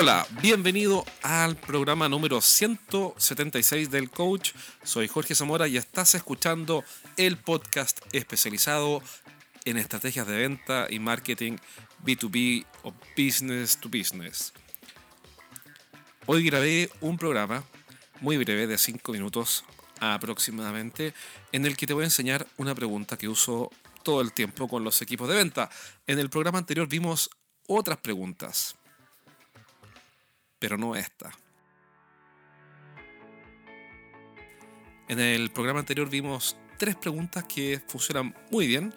Hola, bienvenido al programa número 176 del Coach. Soy Jorge Zamora y estás escuchando el podcast especializado en estrategias de venta y marketing B2B o business to business. Hoy grabé un programa muy breve de 5 minutos aproximadamente en el que te voy a enseñar una pregunta que uso todo el tiempo con los equipos de venta. En el programa anterior vimos otras preguntas pero no esta. En el programa anterior vimos tres preguntas que funcionan muy bien,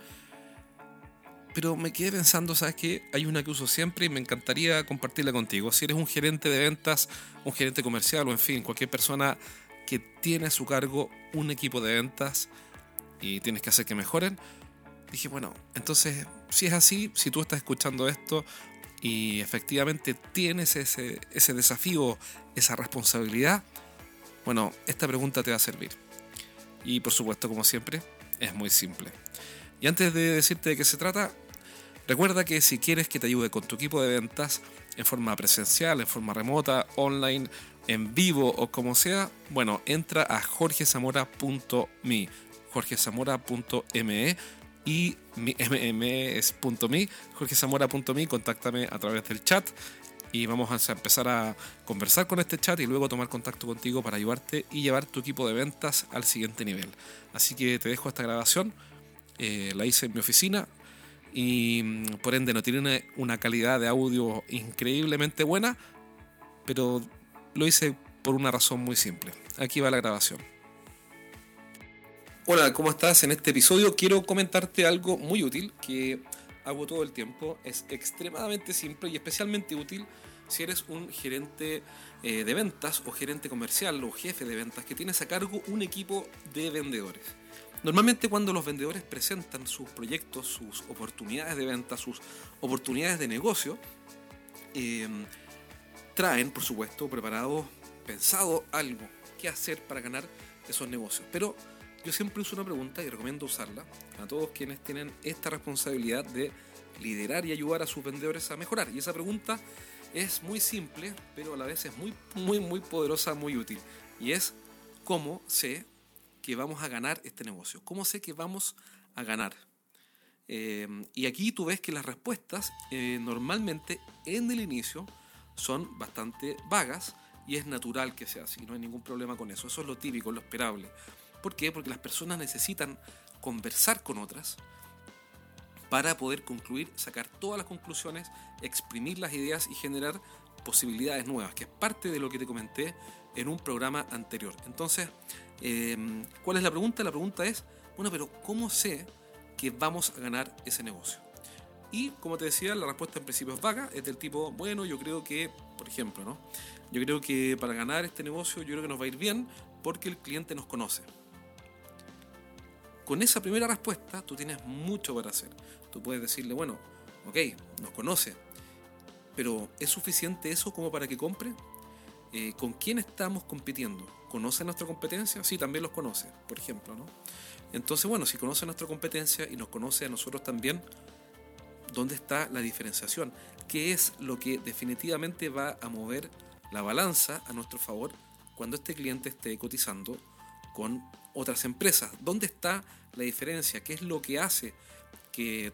pero me quedé pensando, ¿sabes qué? Hay una que uso siempre y me encantaría compartirla contigo. Si eres un gerente de ventas, un gerente comercial o en fin, cualquier persona que tiene a su cargo un equipo de ventas y tienes que hacer que mejoren, dije, bueno, entonces, si es así, si tú estás escuchando esto y efectivamente tienes ese, ese desafío, esa responsabilidad, bueno, esta pregunta te va a servir. Y por supuesto, como siempre, es muy simple. Y antes de decirte de qué se trata, recuerda que si quieres que te ayude con tu equipo de ventas en forma presencial, en forma remota, online, en vivo o como sea, bueno, entra a jorgezamora.me, jorgezamora.me y mi mm es .me, jorgezamora.me, contáctame a través del chat y vamos a empezar a conversar con este chat y luego tomar contacto contigo para ayudarte y llevar tu equipo de ventas al siguiente nivel. Así que te dejo esta grabación, eh, la hice en mi oficina y mm, por ende no tiene una calidad de audio increíblemente buena, pero lo hice por una razón muy simple. Aquí va la grabación. Hola, ¿cómo estás? En este episodio quiero comentarte algo muy útil que hago todo el tiempo. Es extremadamente simple y especialmente útil si eres un gerente eh, de ventas o gerente comercial o jefe de ventas que tienes a cargo un equipo de vendedores. Normalmente cuando los vendedores presentan sus proyectos, sus oportunidades de venta, sus oportunidades de negocio, eh, traen, por supuesto, preparado, pensado algo que hacer para ganar esos negocios. Pero yo siempre uso una pregunta y recomiendo usarla a todos quienes tienen esta responsabilidad de liderar y ayudar a sus vendedores a mejorar. Y esa pregunta es muy simple, pero a la vez es muy, muy, muy poderosa, muy útil. Y es, ¿cómo sé que vamos a ganar este negocio? ¿Cómo sé que vamos a ganar? Eh, y aquí tú ves que las respuestas eh, normalmente en el inicio son bastante vagas y es natural que sea así, no hay ningún problema con eso. Eso es lo típico, lo esperable. ¿Por qué? Porque las personas necesitan conversar con otras para poder concluir, sacar todas las conclusiones, exprimir las ideas y generar posibilidades nuevas, que es parte de lo que te comenté en un programa anterior. Entonces, em, ¿cuál es la pregunta? La pregunta es, bueno, pero ¿cómo sé que vamos a ganar ese negocio? Y como te decía, la respuesta en principio es vaga, es del tipo, bueno, yo creo que, por ejemplo, ¿no? Yo creo que para ganar este negocio, yo creo que nos va a ir bien porque el cliente nos conoce con esa primera respuesta tú tienes mucho para hacer. Tú puedes decirle, bueno, ok, nos conoce, pero ¿es suficiente eso como para que compre? Eh, ¿Con quién estamos compitiendo? ¿Conoce nuestra competencia? Sí, también los conoce, por ejemplo. ¿no? Entonces, bueno, si conoce nuestra competencia y nos conoce a nosotros también, ¿dónde está la diferenciación? ¿Qué es lo que definitivamente va a mover la balanza a nuestro favor cuando este cliente esté cotizando con otras empresas. ¿Dónde está la diferencia? ¿Qué es lo que hace que,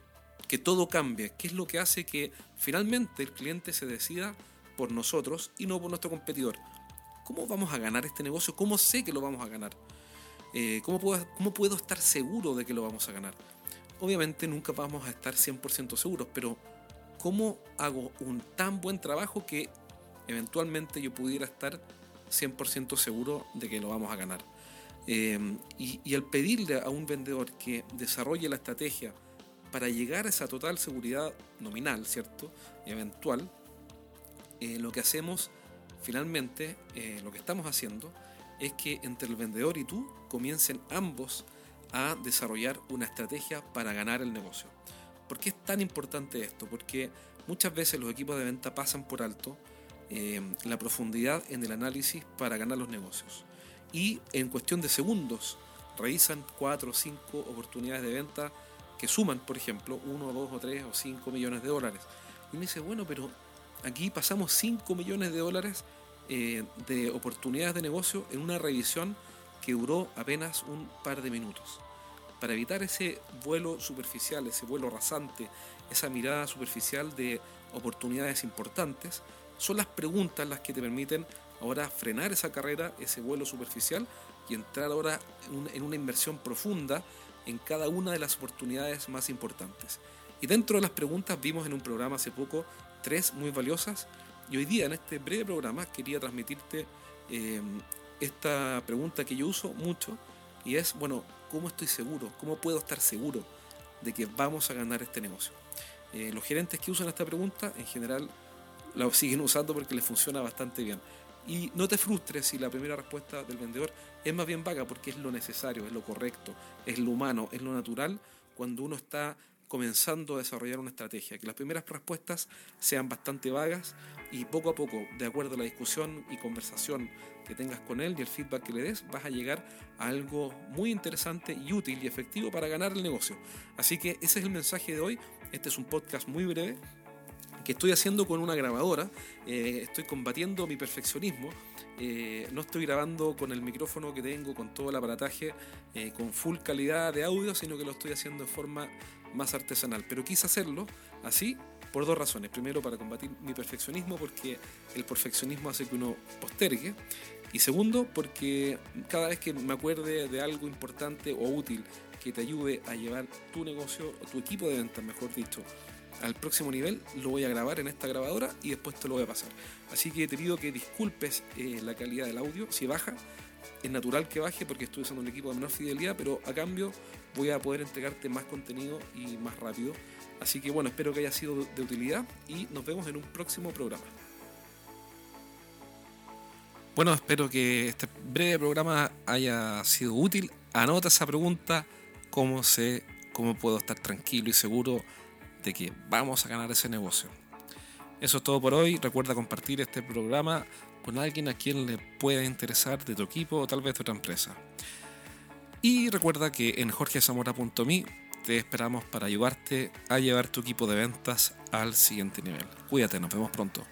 todo cambie? ¿Qué es lo que hace que finalmente el cliente se decida por nosotros y no por nuestro competidor? ¿Cómo vamos a ganar este negocio? ¿Cómo sé que lo vamos a ganar? Eh, ¿cómo, puedo, ¿Cómo puedo estar seguro de que lo vamos a ganar? Obviamente nunca vamos a estar 100% seguros, pero ¿cómo hago un tan buen trabajo que eventualmente yo pudiera estar 100% seguro de que lo vamos a ganar? Em, y, al pedirle a un vendedor que desarrolle la estrategia para llegar a esa total seguridad nominal, ¿cierto? Y eventual, eh, lo que hacemos finalmente, eh, lo que estamos haciendo, es que entre el vendedor y tú comiencen ambos a desarrollar una estrategia para ganar el negocio. ¿Por qué es tan importante esto? Porque muchas veces los equipos de venta pasan por alto em, la profundidad en el análisis para ganar los negocios y en cuestión de segundos revisan 4 o 5 oportunidades de venta que suman, por ejemplo, 1, 2 o 3 o 5 millones de dólares. Y me dice, bueno, pero aquí pasamos 5 millones de dólares eh, de oportunidades de negocio en una revisión que duró apenas un par de minutos. Para evitar ese vuelo superficial, ese vuelo rasante, esa mirada superficial de oportunidades importantes, son las preguntas las que te permiten ahora frenar esa carrera, ese vuelo superficial y entrar ahora en una inversión profunda en cada una de las oportunidades más importantes. Y dentro de las preguntas vimos en un programa hace poco tres muy valiosas y hoy día en este breve programa quería transmitirte eh, esta pregunta que yo uso mucho y es, bueno, ¿cómo estoy seguro? ¿Cómo puedo estar seguro de que vamos a ganar este negocio? Eh, los gerentes que usan esta pregunta en general la siguen usando porque les funciona bastante bien. Y no te frustres si la primera respuesta del vendedor es más bien vaga porque es lo necesario, es lo correcto, es lo humano, es lo natural cuando uno está comenzando a desarrollar una estrategia. Que las primeras respuestas sean bastante vagas y poco a poco, de acuerdo a la discusión y conversación que tengas con él y el feedback que le des, vas a llegar a algo muy interesante y útil y efectivo para ganar el negocio. Así que ese es el mensaje de hoy. Este es un podcast muy breve estoy haciendo con una grabadora. Eh, estoy combatiendo mi perfeccionismo. Eh, no estoy grabando con el micrófono que tengo, con todo el aparataje, eh, con full calidad de audio, sino que lo estoy haciendo de forma más artesanal. Pero quise hacerlo así por dos razones. Primero, para combatir mi perfeccionismo, porque el perfeccionismo hace que uno postergue. Y segundo, porque cada vez que me acuerde de algo importante o útil que te ayude a llevar tu negocio o tu equipo de ventas, mejor dicho, al próximo nivel, lo voy a grabar en esta grabadora y después te lo voy a pasar. Así que te pido que disculpes eh, la calidad del audio. Si baja, es natural que baje porque estoy usando un equipo de menor fidelidad, pero a cambio voy a poder entregarte más contenido y más rápido. Así que bueno, espero que haya sido de utilidad y nos vemos en un próximo programa. Bueno, espero que este breve programa haya sido útil. Anota esa pregunta, cómo sé, cómo puedo estar tranquilo y seguro de que vamos a ganar ese negocio. Eso es todo por hoy. Recuerda compartir este programa con alguien a quien le pueda interesar de tu equipo o tal vez de otra empresa. Y recuerda que en jorgezamora.me te esperamos para ayudarte a llevar tu equipo de ventas al siguiente nivel. Cuídate, nos vemos pronto.